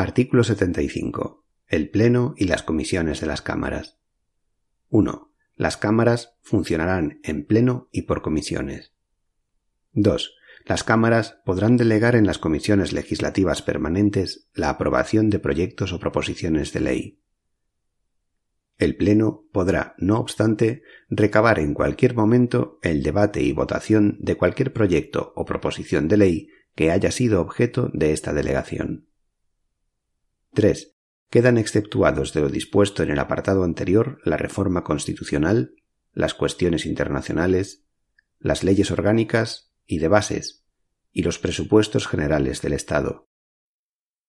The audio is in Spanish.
Artículo 75. El Pleno y las comisiones de las cámaras. 1. Las cámaras funcionarán en pleno y por comisiones. 2. Las cámaras podrán delegar en las comisiones legislativas permanentes la aprobación de proyectos o proposiciones de ley. El Pleno podrá, no obstante, recabar en cualquier momento el debate y votación de cualquier proyecto o proposición de ley que haya sido objeto de esta delegación. 3. Quedan exceptuados de lo dispuesto en el apartado anterior la reforma constitucional, las cuestiones internacionales, las leyes orgánicas y de bases, y los presupuestos generales del Estado.